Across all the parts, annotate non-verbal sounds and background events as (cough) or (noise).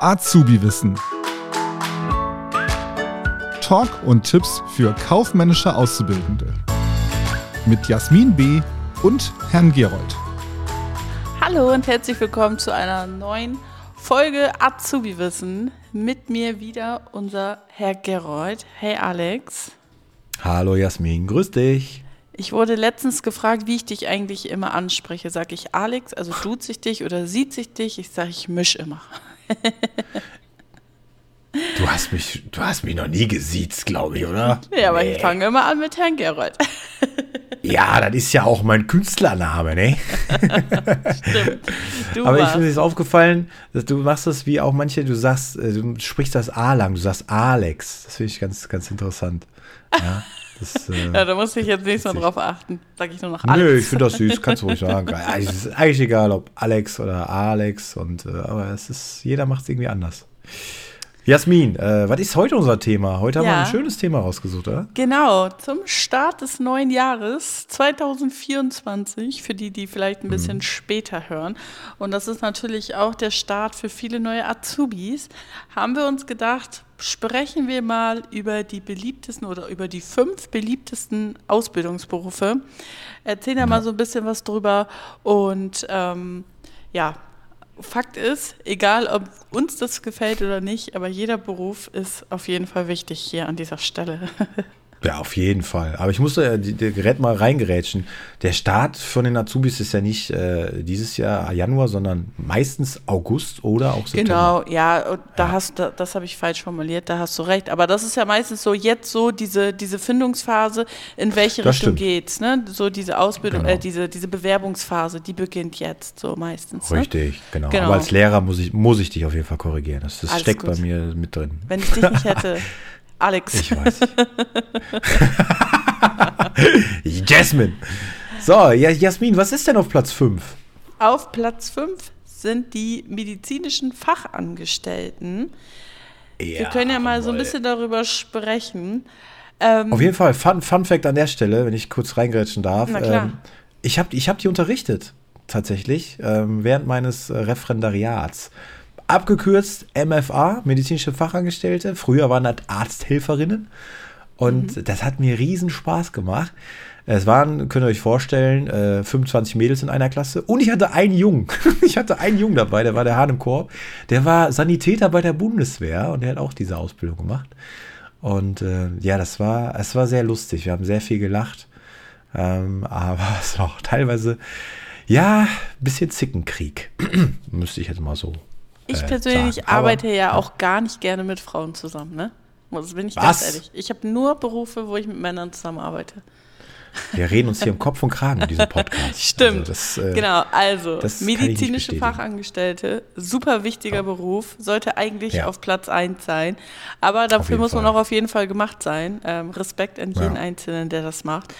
Azubi-Wissen. Talk und Tipps für kaufmännische Auszubildende. Mit Jasmin B. und Herrn Gerold. Hallo und herzlich willkommen zu einer neuen Folge Azubi-Wissen. Mit mir wieder unser Herr Gerold. Hey Alex. Hallo Jasmin, grüß dich. Ich wurde letztens gefragt, wie ich dich eigentlich immer anspreche. Sag ich Alex, also tut sich dich oder sieht sich dich? Ich sage, ich misch immer. Du hast mich, du hast mich noch nie gesiezt, glaube ich, oder? Ja, aber nee. ich fange immer an mit Herrn Gerold. (laughs) Ja, das ist ja auch mein Künstlername, ne? (laughs) Stimmt. Du aber warst. ich finde es aufgefallen, dass du machst das wie auch manche, du sagst, äh, du sprichst das A lang, du sagst Alex. Das finde ich ganz, ganz interessant. Ja. (laughs) Das, äh, ja, da muss ich jetzt nicht so drauf achten. Sag ich nur noch Alex. Nö, ich finde das süß, (laughs) kannst du ruhig sagen. Es ist eigentlich egal, ob Alex oder Alex, und, äh, aber es ist, jeder macht es irgendwie anders. Jasmin, äh, was ist heute unser Thema? Heute haben ja. wir ein schönes Thema rausgesucht, oder? Genau, zum Start des neuen Jahres 2024, für die, die vielleicht ein bisschen mhm. später hören. Und das ist natürlich auch der Start für viele neue Azubis. Haben wir uns gedacht, sprechen wir mal über die beliebtesten oder über die fünf beliebtesten Ausbildungsberufe. Erzählen ja, ja mal so ein bisschen was drüber und ähm, ja, Fakt ist, egal ob uns das gefällt oder nicht, aber jeder Beruf ist auf jeden Fall wichtig hier an dieser Stelle. (laughs) Ja, auf jeden Fall. Aber ich musste äh, das Gerät mal reingerätschen. Der Start von den Azubis ist ja nicht äh, dieses Jahr Januar, sondern meistens August oder auch September. Genau, ja, da ja. hast das, das habe ich falsch formuliert, da hast du recht. Aber das ist ja meistens so jetzt so diese, diese Findungsphase, in welche das Richtung stimmt. geht's, ne? So diese Ausbildung, genau. äh, diese, diese Bewerbungsphase, die beginnt jetzt so meistens. Ne? Richtig, genau. genau. Aber als Lehrer muss ich, muss ich dich auf jeden Fall korrigieren. Das, das steckt gut. bei mir mit drin. Wenn ich dich nicht hätte. (laughs) Alex. Ich weiß. (laughs) Jasmin. So, Jasmin, was ist denn auf Platz 5? Auf Platz 5 sind die medizinischen Fachangestellten. Ja, Wir können ja mal so ein bisschen darüber sprechen. Ähm, auf jeden Fall, Fun, Fun Fact an der Stelle, wenn ich kurz reingrätschen darf. Ähm, ich habe ich hab die unterrichtet, tatsächlich, ähm, während meines äh, Referendariats. Abgekürzt MFA, medizinische Fachangestellte. Früher waren das Arzthelferinnen. Und mhm. das hat mir riesen Spaß gemacht. Es waren, könnt ihr euch vorstellen, 25 äh, Mädels in einer Klasse. Und ich hatte einen Jungen. (laughs) Ich hatte einen Jungen dabei, der war der Hahn im Korb. Der war Sanitäter bei der Bundeswehr und der hat auch diese Ausbildung gemacht. Und äh, ja, das war, es war sehr lustig. Wir haben sehr viel gelacht. Ähm, aber (laughs) es war auch teilweise, ja, ein bisschen Zickenkrieg. (clears throat) Müsste ich jetzt mal so ich äh, persönlich sagen. arbeite ja auch gar nicht gerne mit Frauen zusammen, ne? Das bin ich Was? ganz ehrlich. Ich habe nur Berufe, wo ich mit Männern zusammenarbeite. Wir reden uns hier im Kopf und Kragen in diesem Podcast. (laughs) Stimmt. Also das, äh, genau, also medizinische Fachangestellte, super wichtiger ja. Beruf, sollte eigentlich ja. auf Platz 1 sein. Aber dafür muss man Fall. auch auf jeden Fall gemacht sein. Ähm, Respekt an jeden ja. Einzelnen, der das macht.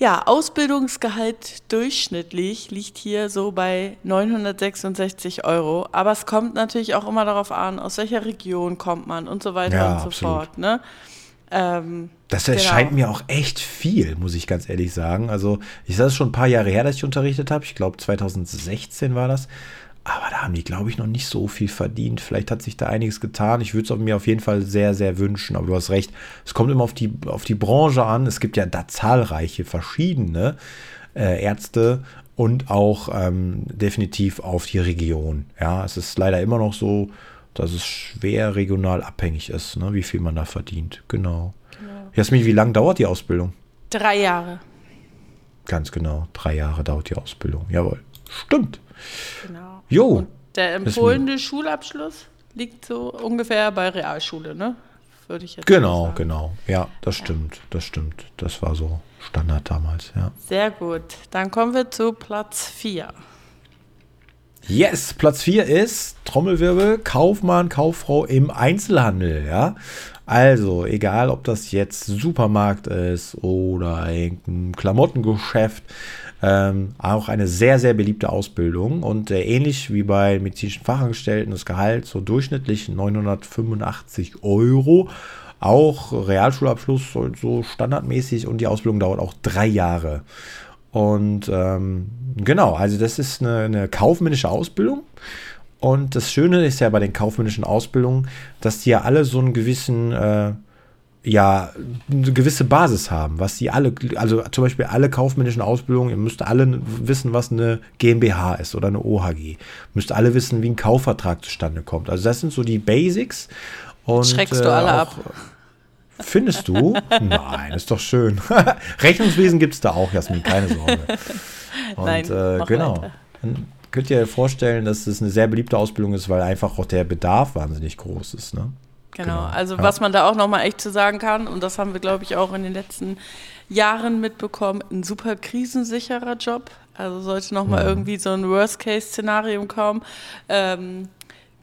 Ja, Ausbildungsgehalt durchschnittlich liegt hier so bei 966 Euro. Aber es kommt natürlich auch immer darauf an, aus welcher Region kommt man und so weiter ja, und so absolut. fort. Ne? Ähm, das erscheint genau. mir auch echt viel, muss ich ganz ehrlich sagen. Also, ich sage es schon ein paar Jahre her, dass ich unterrichtet habe. Ich glaube, 2016 war das. Aber da haben die, glaube ich, noch nicht so viel verdient. Vielleicht hat sich da einiges getan. Ich würde es mir auf jeden Fall sehr, sehr wünschen. Aber du hast recht, es kommt immer auf die, auf die Branche an. Es gibt ja da zahlreiche verschiedene äh, Ärzte und auch ähm, definitiv auf die Region. Ja, es ist leider immer noch so, dass es schwer regional abhängig ist, ne, wie viel man da verdient. Genau. genau. Jasmin, wie lange dauert die Ausbildung? Drei Jahre. Ganz genau, drei Jahre dauert die Ausbildung. Jawohl. Stimmt. Genau. Jo. Und der empfohlene Schulabschluss liegt so ungefähr bei Realschule, ne? Würde ich jetzt Genau, sagen. genau. Ja, das ja. stimmt. Das stimmt. Das war so Standard damals, ja. Sehr gut. Dann kommen wir zu Platz 4. Yes, Platz 4 ist Trommelwirbel, Kaufmann, Kauffrau im Einzelhandel, ja. Also, egal ob das jetzt Supermarkt ist oder ein Klamottengeschäft, ähm, auch eine sehr, sehr beliebte Ausbildung und äh, ähnlich wie bei medizinischen Fachangestellten das Gehalt so durchschnittlich 985 Euro. Auch Realschulabschluss so standardmäßig und die Ausbildung dauert auch drei Jahre. Und ähm, genau, also das ist eine, eine kaufmännische Ausbildung. Und das Schöne ist ja bei den kaufmännischen Ausbildungen, dass die ja alle so einen gewissen, äh, ja, eine gewisse Basis haben, was die alle, also zum Beispiel alle kaufmännischen Ausbildungen, ihr müsst alle wissen, was eine GmbH ist oder eine OHG. Müsst alle wissen, wie ein Kaufvertrag zustande kommt. Also das sind so die Basics. Und, Schreckst du äh, alle ab? Findest du? Nein, ist doch schön. (laughs) Rechnungswesen gibt es da auch, Jasmin, keine Sorge. Und Nein, äh, genau. Weiter. Könnt ihr vorstellen, dass es eine sehr beliebte Ausbildung ist, weil einfach auch der Bedarf wahnsinnig groß ist. Ne? Genau. genau, also ja. was man da auch nochmal echt zu sagen kann, und das haben wir, glaube ich, auch in den letzten Jahren mitbekommen, ein super krisensicherer Job. Also sollte nochmal ja. irgendwie so ein Worst-Case-Szenario kommen. Ähm,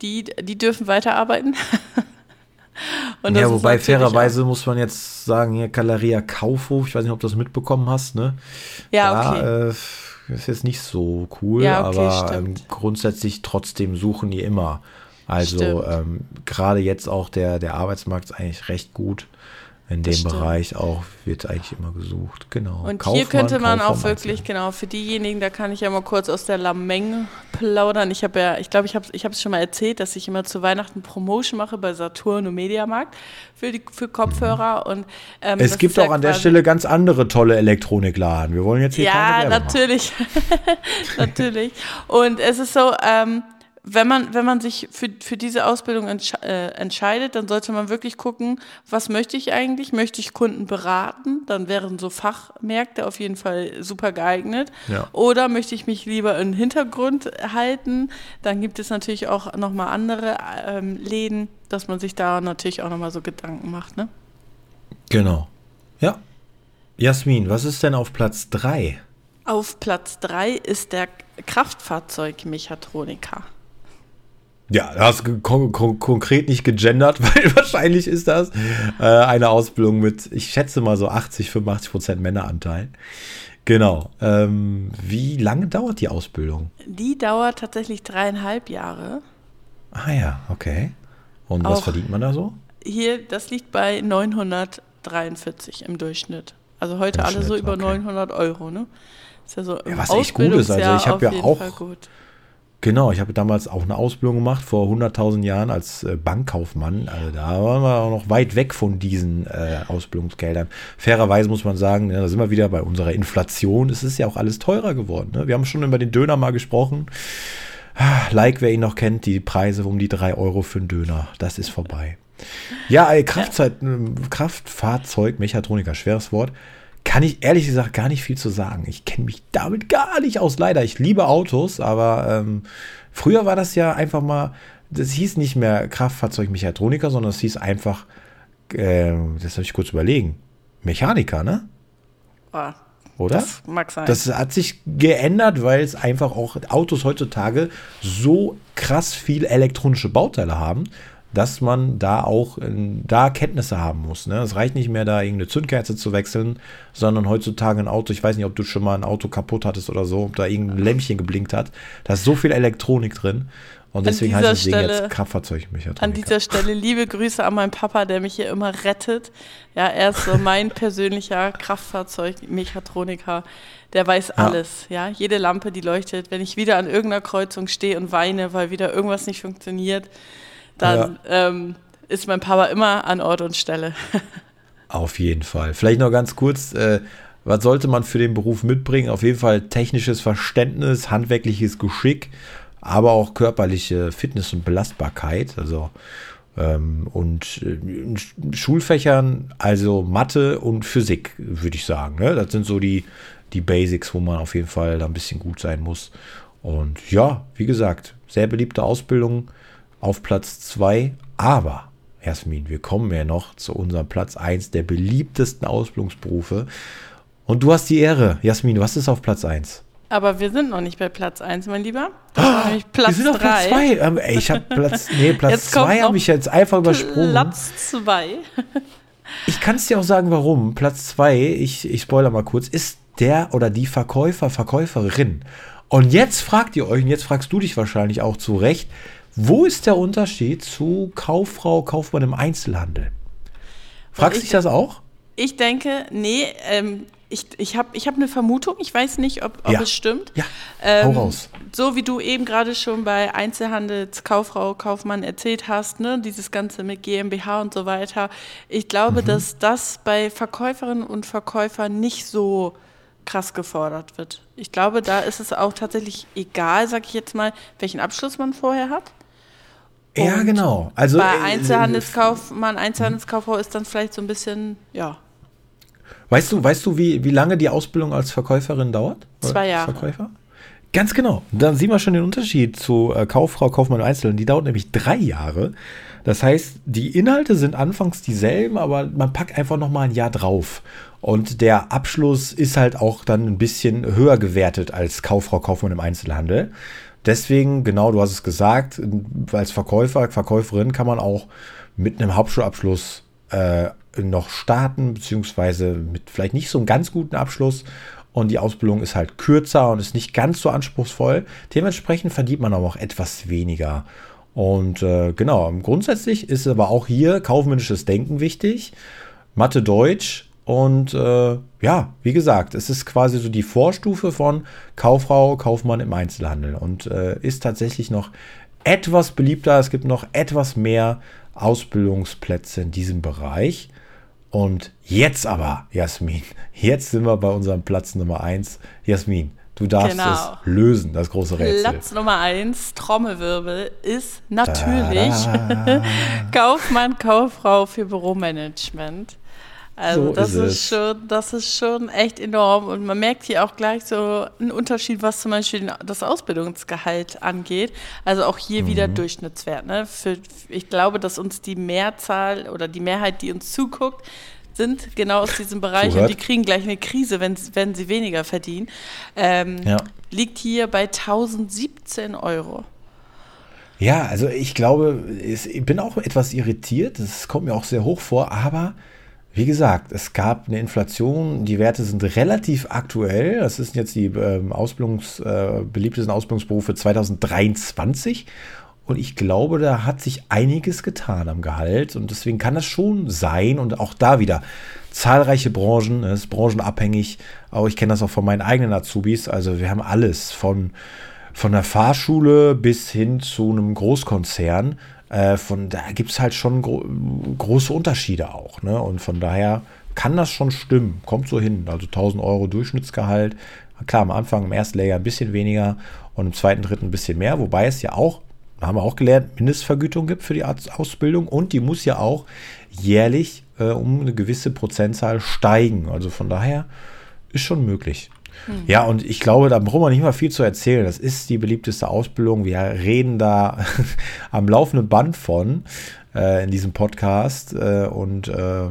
die, die dürfen weiterarbeiten. (laughs) ja, wobei fairerweise muss man jetzt sagen, hier Galeria Kaufhof, ich weiß nicht, ob du das mitbekommen hast, ne? Ja, okay. Da, äh, ist jetzt nicht so cool, ja, okay, aber ähm, grundsätzlich trotzdem suchen die immer. Also ähm, gerade jetzt auch der, der Arbeitsmarkt ist eigentlich recht gut in dem Bereich auch wird eigentlich immer gesucht. Genau. Und Kaufmann, hier könnte man Kaufmann auch wirklich, genau, für diejenigen, da kann ich ja mal kurz aus der Lameng plaudern. Ich habe ja, ich glaube, ich habe ich es schon mal erzählt, dass ich immer zu Weihnachten Promotion mache bei Saturn und Mediamarkt für, die, für Kopfhörer. Mhm. Und, ähm, es gibt auch ja an der Stelle ganz andere tolle Elektronikladen. Wir wollen jetzt hier Ja, natürlich. (laughs) natürlich. Und es ist so, ähm, wenn man, wenn man sich für, für diese Ausbildung entsch äh, entscheidet, dann sollte man wirklich gucken, was möchte ich eigentlich? Möchte ich Kunden beraten? Dann wären so Fachmärkte auf jeden Fall super geeignet. Ja. Oder möchte ich mich lieber im Hintergrund halten? Dann gibt es natürlich auch nochmal andere ähm, Läden, dass man sich da natürlich auch nochmal so Gedanken macht. Ne? Genau. Ja. Jasmin, was ist denn auf Platz 3? Auf Platz 3 ist der Kraftfahrzeugmechatroniker. Ja, du hast kon kon konkret nicht gegendert, (laughs) weil wahrscheinlich ist das äh, eine Ausbildung mit, ich schätze mal so 80, 85 Prozent Männeranteil. Genau. Ähm, wie lange dauert die Ausbildung? Die dauert tatsächlich dreieinhalb Jahre. Ah ja, okay. Und Auch was verdient man da so? Hier, das liegt bei 943 im Durchschnitt. Also heute Im alle Schnitt, so über okay. 900 Euro, ne? Ist ja so ja, was echt gut ist. Also ich habe ja auch Genau, ich habe damals auch eine Ausbildung gemacht vor 100.000 Jahren als äh, Bankkaufmann. Also da waren wir auch noch weit weg von diesen äh, Ausbildungsgeldern. Fairerweise muss man sagen, ja, da sind wir wieder bei unserer Inflation. Es ist ja auch alles teurer geworden. Ne? Wir haben schon über den Döner mal gesprochen. Like, wer ihn noch kennt, die Preise um die 3 Euro für einen Döner. Das ist vorbei. Ja, äh, Kraftzeit, ja. Kraftfahrzeug, Mechatroniker, schweres Wort kann ich ehrlich gesagt gar nicht viel zu sagen. Ich kenne mich damit gar nicht aus, leider. Ich liebe Autos, aber ähm, früher war das ja einfach mal, das hieß nicht mehr Kraftfahrzeugmechatroniker, sondern es hieß einfach, äh, das habe ich kurz überlegen, Mechaniker, ne? Ah, Oder? Das mag sein. Das hat sich geändert, weil es einfach auch Autos heutzutage so krass viel elektronische Bauteile haben, dass man da auch äh, da Kenntnisse haben muss. Ne? Es reicht nicht mehr, da irgendeine Zündkerze zu wechseln, sondern heutzutage ein Auto, ich weiß nicht, ob du schon mal ein Auto kaputt hattest oder so, ob da irgendein Lämpchen geblinkt hat. Da ist so viel Elektronik drin. Und deswegen heißt das Ding jetzt Kraftfahrzeugmechatroniker. An dieser Stelle liebe Grüße an meinen Papa, der mich hier immer rettet. Ja, er ist so mein persönlicher Kraftfahrzeugmechatroniker. Der weiß alles. Ja. ja, jede Lampe, die leuchtet. Wenn ich wieder an irgendeiner Kreuzung stehe und weine, weil wieder irgendwas nicht funktioniert, dann ja. ähm, ist mein Papa immer an Ort und Stelle. (laughs) Auf jeden Fall. Vielleicht noch ganz kurz, äh, was sollte man für den Beruf mitbringen? Auf jeden Fall technisches Verständnis, handwerkliches Geschick, aber auch körperliche Fitness und Belastbarkeit. Also ähm, und in äh, Schulfächern, also Mathe und Physik, würde ich sagen. Ne? Das sind so die, die Basics, wo man auf jeden Fall da ein bisschen gut sein muss. Und ja, wie gesagt, sehr beliebte Ausbildung auf Platz 2. Aber, Jasmin, wir kommen ja noch zu unserem Platz 1 der beliebtesten Ausbildungsberufe. Und du hast die Ehre. Jasmin, was ist auf Platz 1? Aber wir sind noch nicht bei Platz 1, mein Lieber. Oh, Platz wir sind auf Platz 2. Ähm, ich habe Platz, nee, (laughs) Platz 2 habe ich jetzt einfach übersprungen. Platz 2. (laughs) ich kann es dir auch sagen, warum. Platz 2, ich, ich spoiler mal kurz, ist der oder die Verkäufer, Verkäuferin. Und jetzt fragt ihr euch, und jetzt fragst du dich wahrscheinlich auch zu Recht, wo ist der Unterschied zu Kauffrau, Kaufmann im Einzelhandel? Fragst du dich das auch? Ich denke, nee, ähm, ich, ich habe ich hab eine Vermutung, ich weiß nicht, ob, ob Ja. es stimmt. Ja, Ähm, hau raus. So wie du eben gerade schon bei Einzelhandelskauffrau, Kaufmann erzählt hast, ne, dieses Ganze mit GmbH und so weiter. Ich glaube, Mhm. dass das bei Verkäuferinnen und Verkäufern nicht so krass gefordert wird. Ich glaube, da ist es auch tatsächlich egal, sag ich jetzt mal, welchen Abschluss man vorher hat. Ja, genau. Also, bei äh, Einzelhandelskaufmann, Einzelhandelskauffrau ist dann vielleicht so ein bisschen, ja, Weißt du, weißt du, wie, wie lange die Ausbildung als Verkäuferin dauert? Zwei Jahre. Verkäufer? Ganz genau. Dann sieht man schon den Unterschied zu äh, Kauffrau, Kaufmann und Einzelnen. Die dauert nämlich drei Jahre. Das heißt, die Inhalte sind anfangs dieselben, aber man packt einfach noch mal ein Jahr drauf. Und der Abschluss ist halt auch dann ein bisschen höher gewertet als Kauffrau, Kaufmann im Einzelhandel. Deswegen, genau, du hast es gesagt, als Verkäufer, Verkäuferin kann man auch mit einem Hauptschulabschluss äh, noch starten, beziehungsweise mit vielleicht nicht so einem ganz guten Abschluss. Und die Ausbildung ist halt kürzer und ist nicht ganz so anspruchsvoll. Dementsprechend verdient man aber auch etwas weniger. Und äh, genau, grundsätzlich ist aber auch hier kaufmännisches Denken wichtig. Mathe, Deutsch und äh, ja, wie gesagt, es ist quasi so die Vorstufe von Kauffrau, Kaufmann im Einzelhandel und äh, ist tatsächlich noch etwas beliebter. Es gibt noch etwas mehr Ausbildungsplätze in diesem Bereich. Und jetzt aber, Jasmin, (laughs) jetzt sind wir bei unserem Platz Nummer 1. Jasmin, du darfst Genau. es lösen, das große Rätsel. Platz Nummer eins, Trommelwirbel, ist natürlich. (laughs) Kaufmann, Kauffrau für Büromanagement. Also So das ist ist, schon, das ist schon echt enorm und man merkt hier auch gleich so einen Unterschied, was zum Beispiel das Ausbildungsgehalt angeht. Also auch hier Mhm. wieder Durchschnittswert. Ne? Für, ich glaube, dass uns die Mehrzahl oder die Mehrheit, die uns zuguckt, sind genau aus diesem Bereich Zuhört. und die kriegen gleich eine Krise, wenn, wenn sie weniger verdienen. Ähm, Ja. Liegt hier bei 1017 Euro. Ja, also ich glaube, ich bin auch etwas irritiert. Das kommt mir auch sehr hoch vor, aber wie gesagt, es gab eine Inflation. Die Werte sind relativ aktuell. Das sind jetzt die ähm, Ausbildungs, äh, beliebtesten Ausbildungsberufe 2023. Und ich glaube, da hat sich einiges getan am Gehalt. Und deswegen kann das schon sein. Und auch da wieder zahlreiche Branchen, es ist branchenabhängig. Auch ich kenne das auch von meinen eigenen Azubis. Also wir haben alles von von der Fahrschule bis hin zu einem Großkonzern. Äh, von da gibt es halt schon gro große Unterschiede auch. Ne? Und von daher kann das schon stimmen. Kommt so hin. Also 1000 Euro Durchschnittsgehalt. Klar, am Anfang im ersten Lehrjahr ein bisschen weniger und im zweiten, dritten ein bisschen mehr. Wobei es ja auch, haben wir auch gelernt, Mindestvergütung gibt für die Ausbildung und die muss ja auch jährlich äh, um eine gewisse Prozentzahl steigen. Also von daher ist schon möglich. Ja, und ich glaube, da brauchen wir nicht mal viel zu erzählen. Das ist die beliebteste Ausbildung. Wir reden da (laughs) am laufenden Band von äh, in diesem Podcast. Äh, und äh,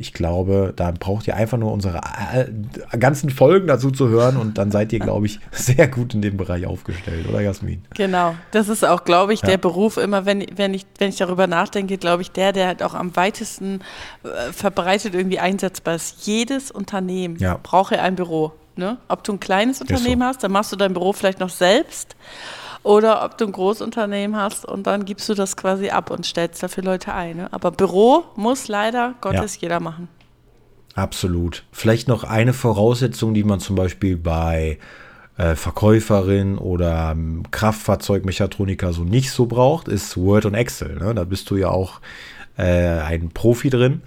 ich glaube, da braucht ihr einfach nur unsere äh, ganzen Folgen dazu zu hören. Und dann seid ihr, glaube ich, (laughs) sehr gut in dem Bereich aufgestellt, oder Jasmin? Genau. Das ist auch, glaube ich, Ja. der Beruf immer, wenn, wenn, ich, wenn ich darüber nachdenke, glaube ich, der, der halt auch am weitesten äh, verbreitet irgendwie einsetzbar ist. Jedes Unternehmen Ja. braucht ja ein Büro. Ne? Ob du ein kleines so. Unternehmen hast, dann machst du dein Büro vielleicht noch selbst. Oder ob du ein Großunternehmen hast und dann gibst du das quasi ab und stellst dafür Leute ein. Ne? Aber Büro muss leider Gottes jeder machen. Absolut. Vielleicht noch eine Voraussetzung, die man zum Beispiel bei äh, Verkäuferin oder ähm, Kraftfahrzeugmechatroniker so nicht so braucht, ist Word und Excel. Ne? Da bist du ja auch äh, ein Profi drin.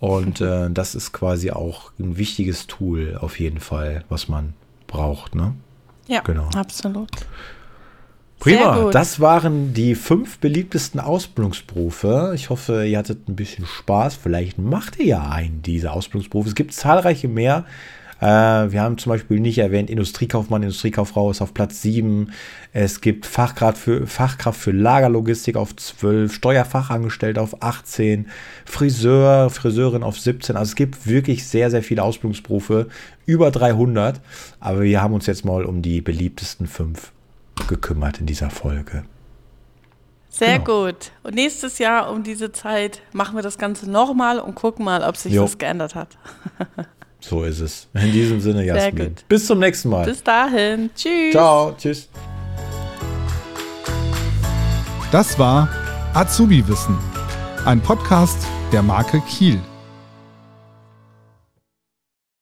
Und äh, das ist quasi auch ein wichtiges Tool auf jeden Fall, was man braucht. Ne? Ja, Genau. absolut. Prima, das waren die fünf beliebtesten Ausbildungsberufe. Ich hoffe, ihr hattet ein bisschen Spaß. Vielleicht macht ihr ja einen dieser Ausbildungsberufe. Es gibt zahlreiche mehr. Äh, wir haben zum Beispiel nicht erwähnt, Industriekaufmann, Industriekauffrau ist auf Platz 7. Es gibt Fachkraft für, Fachkraft für Lagerlogistik auf 12, Steuerfachangestellte auf 18, Friseur, Friseurin auf 17. Also es gibt wirklich sehr, sehr viele Ausbildungsberufe, über 300. Aber wir haben uns jetzt mal um die beliebtesten fünf gekümmert in dieser Folge. Sehr Genau. gut. Und nächstes Jahr um diese Zeit machen wir das Ganze nochmal und gucken mal, ob sich Jo. was geändert hat. (laughs) So ist es. In diesem Sinne, Jasmin. Bis zum nächsten Mal. Bis dahin. Tschüss. Ciao. Tschüss. Das war Azubi Wissen, ein Podcast der Marke Kiel.